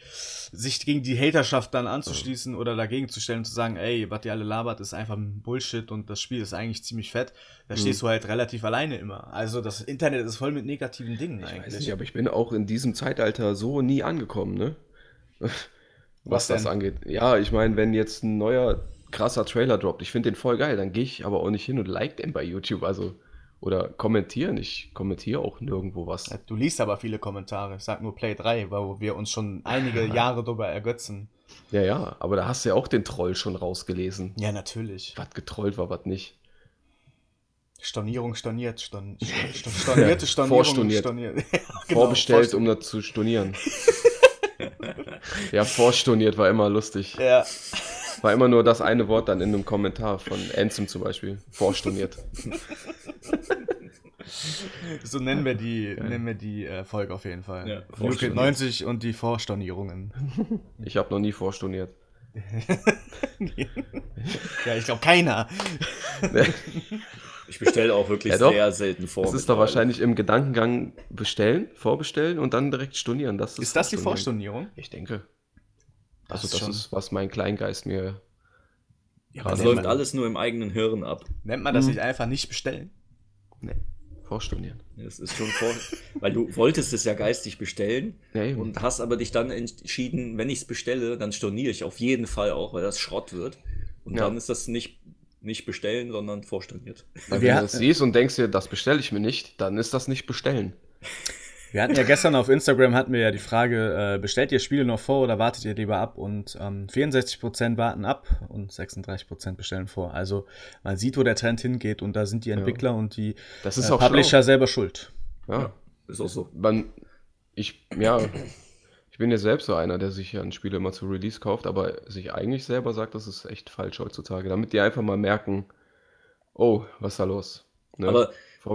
sich gegen die Haterschaft dann anzuschließen oder dagegen zu stellen und zu sagen, ey, was ihr alle labert, ist einfach Bullshit und das Spiel ist eigentlich ziemlich fett. Da Mhm. stehst du halt relativ alleine immer. Also das Internet ist voll mit negativen Dingen Ich weiß eigentlich. nicht, aber ich bin auch in diesem Zeitalter so nie angekommen, ne? Was Was, das angeht. Ja, ich meine, wenn jetzt ein neuer krasser Trailer droppt, ich finde den voll geil, dann gehe ich aber auch nicht hin und like den bei YouTube, also oder kommentieren. Ich kommentiere auch nirgendwo was. Du liest aber viele Kommentare. Ich sag nur Play 3, wo wir uns schon einige Jahre drüber ergötzen. Ja, ja, aber da hast du ja auch den Troll schon rausgelesen. Ja, natürlich. Was getrollt war, was nicht. Stornierung storniert, storn, storn, storn, stornierte Stornierung Vorstorniert. storniert. Ja, genau, Vorbestellt, um das zu stornieren. ja, vorstorniert war immer lustig. Ja, War immer nur das eine Wort dann in einem Kommentar von Ansem zum Beispiel. Vorstorniert. so nennen wir die, nennen wir die äh, Folge auf jeden Fall. Ja, vorstorniert. 90 und die Vorstornierungen. Ich habe noch nie vorstorniert. ja, ich glaube keiner. Ich bestelle auch wirklich Ja, doch. sehr selten vor. Das ist doch wahrscheinlich im Gedankengang bestellen, vorbestellen und dann direkt stornieren. Das Ist das die Vorstornieren. Vorstundierung? Ich denke. Das Also ist das schon- ist, was mein Kleingeist mir. Ja, Das läuft man, alles nur im eigenen Hirn ab. nennt man das nicht einfach nicht bestellen? Nee, vorstornieren. Das ist schon vor, weil du wolltest es ja geistig bestellen Ja, und hast aber dich dann entschieden, wenn ich es bestelle, dann storniere ich auf jeden Fall auch, weil das Schrott wird. Und Ja. dann ist das nicht, nicht bestellen, sondern vorstorniert. Wenn du das siehst und denkst dir, das bestelle ich mir nicht, dann ist das nicht bestellen. Wir hatten ja gestern auf Instagram hatten wir ja die Frage, äh, bestellt ihr Spiele noch vor oder wartet ihr lieber ab? Und ähm, 64% warten ab und 36% bestellen vor. Also man sieht, wo der Trend hingeht und da sind die Entwickler und die Das ist äh, auch Publisher selber schuld. Ja. Ist auch so. Man, ich, ja, bin ja selbst so einer, der sich ja ein Spiel immer zu Release kauft, aber sich eigentlich selber sagt, das ist echt falsch heutzutage, damit die einfach mal merken, oh, was ist da los? Ne? Aber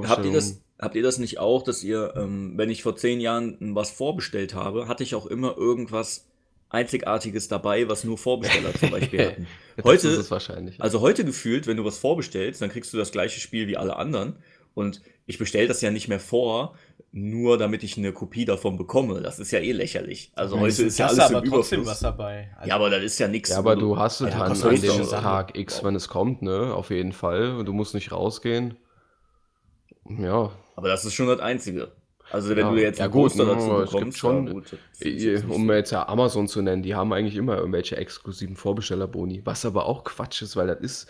habt ihr, das, habt ihr das nicht auch, dass ihr, ähm, wenn ich vor zehn Jahren was vorbestellt habe, hatte ich auch immer irgendwas Einzigartiges dabei, was nur Vorbesteller zum Beispiel hatten. Das Heute, ist es wahrscheinlich. also heute gefühlt, wenn du was vorbestellst, dann kriegst du das gleiche Spiel wie alle anderen. Und ich bestelle das ja nicht mehr vor, nur damit ich eine Kopie davon bekomme. Das ist ja eh lächerlich. Also heute ist ja alles im Überfluss. was dabei. Also, Ja, aber das ist ja nichts. ja, aber du hast es Ja, dann kostet an dem. Tag X, wenn es kommt, ne? Auf jeden Fall. Und du musst nicht rausgehen. Ja, Aber das ist schon das Einzige. Also wenn Ja, du jetzt ja einen gut, Poster ne, dazu aber es gibt bekommst, schon- ja, gut, Äh, jetzt nicht Um jetzt ja Amazon zu nennen, die haben eigentlich immer irgendwelche exklusiven Vorbestellerboni, was aber auch Quatsch ist, weil das ist,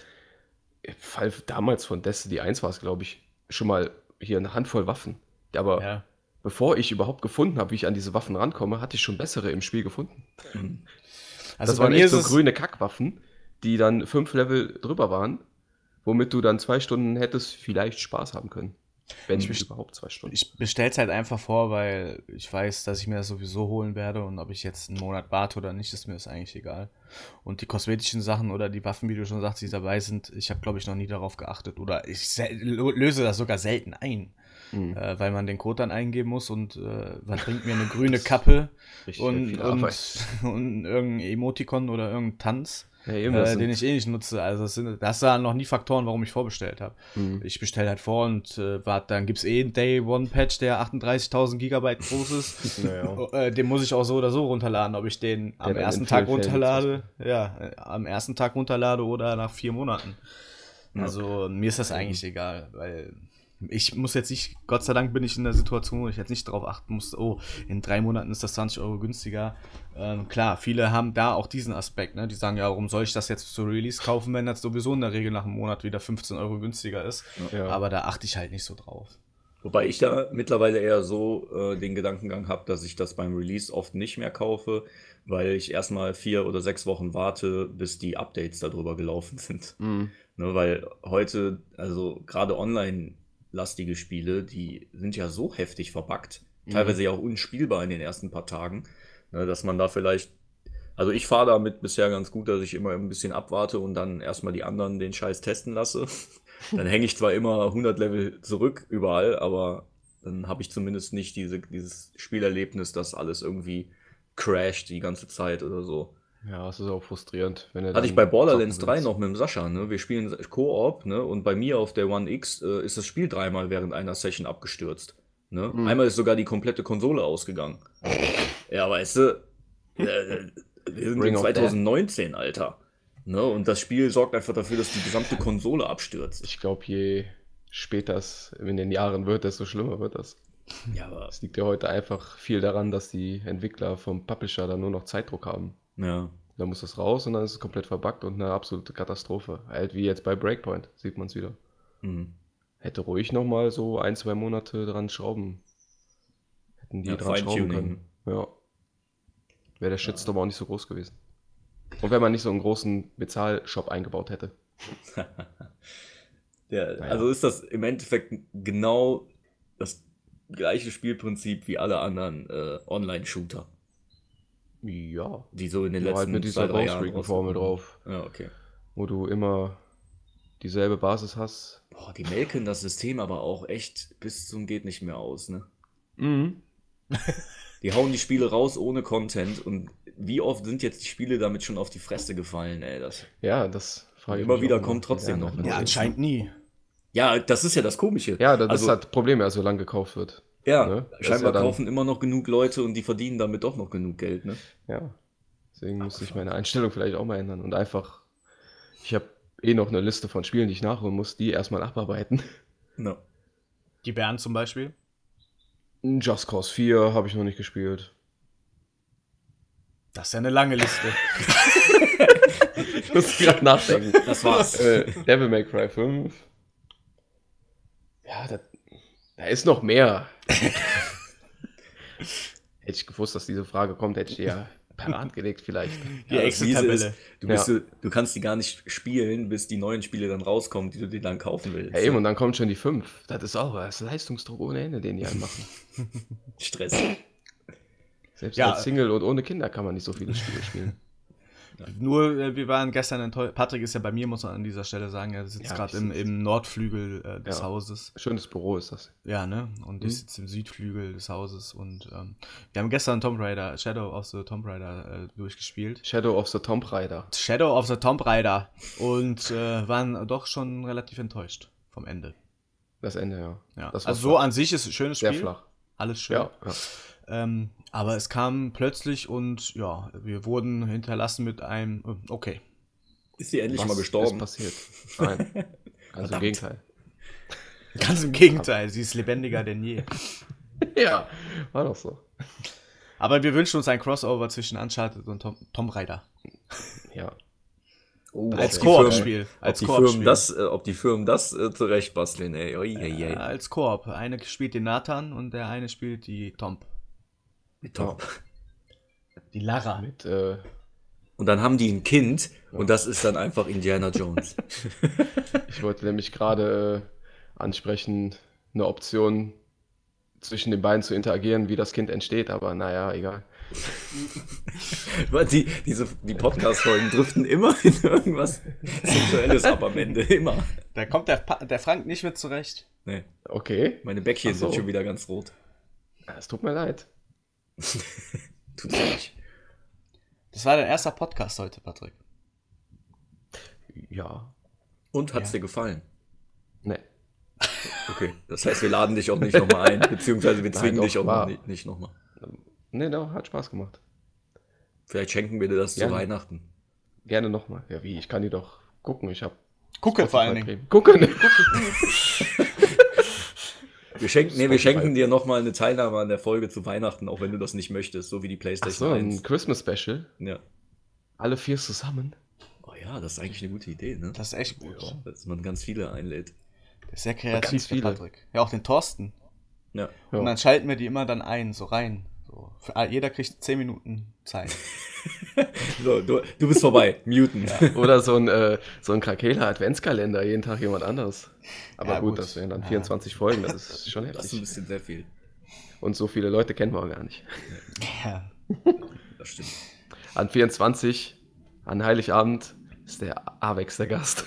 im Fall damals von Destiny 1 war es, glaube ich, schon mal hier eine Handvoll Waffen. Aber ja. bevor ich überhaupt gefunden habe, wie ich an diese Waffen rankomme, hatte ich schon bessere im Spiel gefunden. Also das waren echt so grüne Kackwaffen, die dann fünf Level drüber waren, womit du dann zwei Stunden hättest vielleicht Spaß haben können. Wenn Ich überhaupt zwei Stunden. ich bestell's halt einfach vor, weil ich weiß, dass ich mir das sowieso holen werde und ob ich jetzt einen Monat warte oder nicht, ist mir das eigentlich egal. Und die kosmetischen Sachen oder die Waffen, wie du schon sagst, die dabei sind, ich habe glaube ich noch nie darauf geachtet oder ich löse das sogar selten ein, Mhm. äh, weil man den Code dann eingeben muss und äh, was bringt mir eine grüne Kappe und, und, und irgendein Emoticon oder irgendein Tanz. Ja, Äh, den ich eh nicht nutze. Also das, sind, das waren noch nie Faktoren, warum ich vorbestellt habe. Mhm. Ich bestelle halt vor und äh, warte, dann gibt es eh einen Day-One-Patch, der 38.000 Gigabyte groß ist. Naja. äh, den muss ich auch so oder so runterladen, ob ich den am dann ersten Tag runterlade, ja, äh, am ersten Tag runterlade oder nach vier Monaten. Also mir ist das eigentlich egal, weil ich muss jetzt nicht, Gott sei Dank bin ich in der Situation, wo ich jetzt nicht darauf achten muss, oh, in drei Monaten ist das 20 Euro günstiger. Ähm, klar, viele haben da auch diesen Aspekt, ne? Die sagen, ja, warum soll ich das jetzt zu Release kaufen, wenn das sowieso in der Regel nach einem Monat wieder 15 Euro günstiger ist. Ja. Aber da achte ich halt nicht so drauf. Wobei ich da mittlerweile eher so äh, den Gedankengang habe, dass ich das beim Release oft nicht mehr kaufe, weil ich erstmal vier oder sechs Wochen warte, bis die Updates darüber gelaufen sind. Mhm. Ne, weil heute, also gerade online-lastige Spiele, die sind ja so heftig verbuggt, teilweise ja auch unspielbar in den ersten paar Tagen, ne, dass man da vielleicht, also ich fahre damit bisher ganz gut, dass ich immer ein bisschen abwarte und dann erstmal die anderen den Scheiß testen lasse. Dann hänge ich zwar immer 100 Level zurück überall, aber dann habe ich zumindest nicht diese, dieses Spielerlebnis, dass alles irgendwie crasht die ganze Zeit oder so. Ja, es ist auch frustrierend, wenn Hatte ich bei Borderlands zocken 3 willst. noch mit dem Sascha, ne? Wir spielen Koop, ne? Und bei mir auf der One X äh, ist das Spiel dreimal während einer Session abgestürzt. Ne? Mhm. Einmal ist sogar die komplette Konsole ausgegangen. Ja, weißt du, äh, äh, wir sind in of Death. 2019, Alter. Ne? Und das Spiel sorgt einfach dafür, dass die gesamte Konsole abstürzt. Ich glaube, je später es in den Jahren wird, desto schlimmer wird das. Ja, aber, Es liegt ja heute einfach viel daran, dass die Entwickler vom Publisher dann nur noch Zeitdruck haben. Ja. Da muss das raus und dann ist es komplett verbuggt und eine absolute Katastrophe. Halt wie jetzt bei Breakpoint, sieht man es wieder. Mhm. Hätte ruhig nochmal so ein, zwei Monate dran schrauben. Hätten die Ja, dran schrauben können. Ja. Wäre der Shitstorm auch nicht so groß gewesen. Und wenn man nicht so einen großen Bezahlshop eingebaut hätte. Der, Naja. Also ist das im Endeffekt genau das gleiche Spielprinzip wie alle anderen äh, Online-Shooter, Ja. die so in den Nur letzten halt mit dieser zwei, drei Jahren Bowstreaking-Formel rausgekommen drauf. Ja, okay. wo du immer dieselbe Basis hast. Boah, die melken das System aber auch echt bis zum geht nicht mehr aus, ne? Mhm. Die hauen die Spiele raus ohne Content und wie oft sind jetzt die Spiele damit schon auf die Fresse gefallen, ey? Das, Ja, das frage ich Immer mich wieder kommt trotzdem Ja, noch ne? Ja, anscheinend nie. ja, das ist ja das Komische. Ja, das also, ist halt das Problem, ja, solange gekauft wird. Ja, ne? Das scheinbar ja kaufen immer noch genug Leute und die verdienen damit doch noch genug Geld, ne? Ja. Deswegen muss ich meine Einstellung vielleicht auch mal ändern und einfach, ich habe eh noch eine Liste von Spielen, die ich nachholen muss, die erstmal abarbeiten. Ja. Die Bären zum Beispiel. Just Cause 4 habe ich noch nicht gespielt. Das ist ja eine lange Liste. Ich muss gerade nachdenken. Das war's. äh, Devil May Cry 5. Ja, da, da ist noch mehr. hätte ich gewusst, dass diese Frage kommt, hätte ich die ja parat gelegt vielleicht. Die Ja, Excel-Tabelle. Du, bist, Ja. du, du kannst die gar nicht spielen, bis die neuen Spiele dann rauskommen, die du dir dann kaufen willst. Ja, eben, und dann kommt schon die 5. Das ist auch das ist Leistungsdruck ohne Ende, den die einen machen. Stress. Selbst Ja. als Single und ohne Kinder kann man nicht so viele Spiele spielen. Nur, äh, wir waren gestern enttäuscht. Patrick ist ja bei mir, muss man an dieser Stelle sagen. Er sitzt Ja, gerade im, im Nordflügel äh, des Ja. Hauses. Schönes Büro ist das. Ja, ne? Und Mhm. ich sitze im Südflügel des Hauses. Und ähm, wir haben gestern Tomb Raider, Shadow of the Tomb Raider äh, durchgespielt. Shadow of the Tomb Raider. Shadow of the Tomb Raider. Und äh, waren doch schon relativ enttäuscht vom Ende. Das Ende, ja. Ja. Also so an sich ist ein schönes Sehr Spiel. flach. Alles schön. Ja, ja. Ähm, aber es kam plötzlich und ja, wir wurden hinterlassen mit einem, äh, okay. Ist die endlich Was mal gestorben? ist passiert? Nein. Ganz im. Gegenteil. Ganz im Gegenteil, sie ist lebendiger denn je. Ja, war doch so. Aber wir wünschen uns ein Crossover zwischen Uncharted und Tom, Tomb Raider. Ja. Oh, Als ob die Koop-Spiel. Ob Als die Koop-Spiel. Firmen das, äh, ob die Firmen das äh, zurecht basteln, ey. Ui, ui, ui. Ja, als Koop. Eine spielt den Nathan und der eine spielt die Tomb. Top. Die Lara. Mit, äh, Und dann haben die ein Kind und das ist dann einfach Indiana Jones. ich wollte nämlich gerade äh, ansprechen, eine Option zwischen den beiden zu interagieren, wie das Kind entsteht, aber naja, egal. Weil die, diese, die Podcast-Folgen driften immer in irgendwas Sexuelles ab am Ende. Immer. Da kommt der, Pa- der Frank nicht mit zurecht. Nee, Okay, meine Bäckchen so. sind schon wieder ganz rot. es tut mir leid. Tut's ja nicht. Das war dein erster Podcast heute, Patrick. Ja, Und hat's Ja. dir gefallen? ne. Okay. Das heißt, wir laden dich auch nicht nochmal ein, beziehungsweise wir Nein, zwingen doch, dich auch war- noch nicht, nicht nochmal. Ne, doch, hat Spaß gemacht. Vielleicht schenken wir dir das Gerne. zu Weihnachten. Gerne nochmal. Ja, wie? Ich kann die doch gucken. Ich habe Gucke vor allen Dingen. Gucken. Wir schenken, nee, wir schenken dir nochmal eine Teilnahme an der Folge zu Weihnachten, auch wenn du das nicht möchtest, so wie die Ach PlayStation so, ein 1. Christmas Special. Ja. Alle vier zusammen. Oh ja, das ist eigentlich eine gute Idee, ne? Das ist echt gut. Ja, dass man ganz viele einlädt. Der ist sehr kreativ, Ganz viele. Patrick. Ja, auch den Thorsten. Ja. Und dann schalten wir die immer dann ein, so rein. So. Jeder kriegt 10 Minuten Zeit. So, du, du bist vorbei. Muten. Oder so ein, äh, so ein Krakela Adventskalender, jeden Tag jemand anderes. Aber Ja, gut, gut. das wären dann Ja. 24 Folgen, das ist schon Das ist ein heftig. bisschen sehr viel. Und so viele Leute kennen wir auch gar nicht. ja. Das stimmt. An 24, an Heiligabend, ist der Avex der Gast.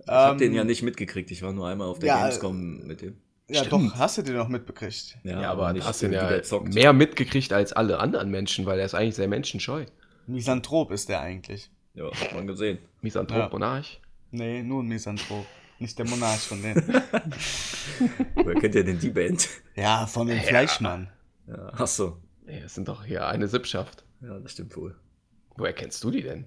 Ich habe den ja nicht mitgekriegt. Ich war nur einmal auf der Ähm, ja, Gamescom mit dem. Ja, Stimmt. doch, hast du den noch mitbekriegt. Ja, aber nicht, du hast den ja mehr mitgekriegt als alle anderen Menschen, weil er ist eigentlich sehr menschenscheu. Misanthrop ist der eigentlich. Ja, hat man gesehen. Misanthrop Ja. Monarch. Nee, nur ein Misanthrop. Nicht der Monarch von denen. Woher kennt ihr denn die Band? ja, von dem Fleischmann. Ja, ach so. Nee, das sind doch hier eine Sippschaft. Ja, das stimmt wohl. Woher kennst du die denn?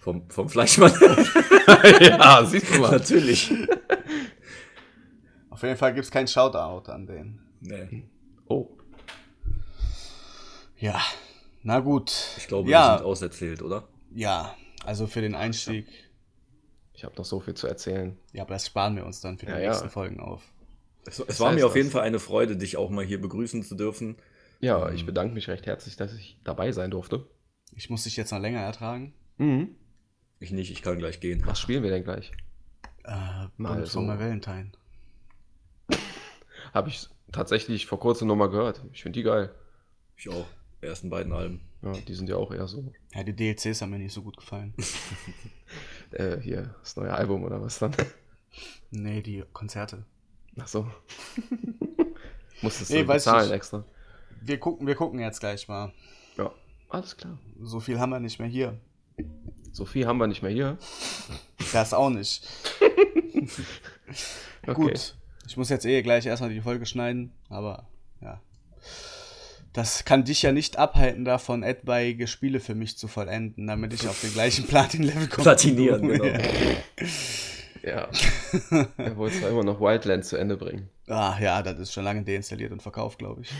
Vom, vom Fleischmann. ja, siehst du mal. Natürlich. Auf jeden Fall gibt es kein Shoutout an den. Nee, Oh, Ja, na gut. ich glaube, wir ja, sind auserzählt, oder? ja, also für den Einstieg. ich habe noch so viel zu erzählen. Ja, aber das sparen wir uns dann für die Ja, ja. nächsten Folgen auf. Es, es war mir auf das? jeden Fall eine Freude, dich auch mal hier begrüßen zu dürfen. Ja, Ähm. ich bedanke mich recht herzlich, dass ich dabei sein durfte. Ich muss dich jetzt noch länger ertragen. Mhm. Ich nicht, ich kann gleich gehen. Was spielen wir denn gleich? Äh, Mal Mal so. so. Valentine. Habe ich tatsächlich vor kurzem nochmal gehört. Ich finde die geil. Ich auch. Die ersten beiden Alben. Ja, die sind ja auch eher so. Ja, die DLCs haben mir nicht so gut gefallen. Äh, hier, das neue Album oder was dann? nee, die Konzerte. Ach so. Musstest Nee, du bezahlen extra. wir gucken, wir gucken jetzt gleich mal. Ja, alles klar. So viel haben wir nicht mehr hier. So viel haben wir nicht mehr hier. Das auch nicht. Okay. Gut. Ich muss jetzt eh gleich erstmal die Folge schneiden, aber ja. Das kann dich ja nicht abhalten, davon etwaige Spiele für mich zu vollenden, damit ich auf den gleichen Platin-Level komme. Platinieren, genau. Ja. er wollte zwar immer noch Wildlands zu Ende bringen. Ah, ja, das ist schon lange deinstalliert und verkauft, glaube ich.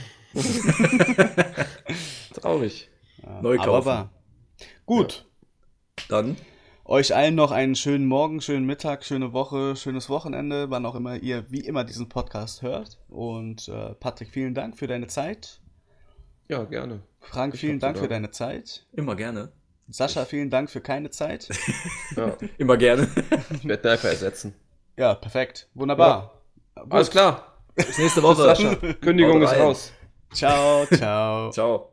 Traurig. Ja, Neu aber kaufen. wahr. Gut. Dann Euch allen noch einen schönen Morgen, schönen Mittag, schöne Woche, schönes Wochenende, wann auch immer ihr wie immer diesen Podcast hört. Und äh, Patrick, vielen Dank für deine Zeit. Ja, gerne. Frank, Ich vielen Dank für deine Zeit. immer gerne. Sascha, vielen Dank für keine Zeit. Ja, Immer gerne. ich werde Nerfer ersetzen. Ja, perfekt. Wunderbar. Gut. Alles klar. Bis nächste Woche. Sascha, Kündigung ist raus. Ciao, ciao. Ciao.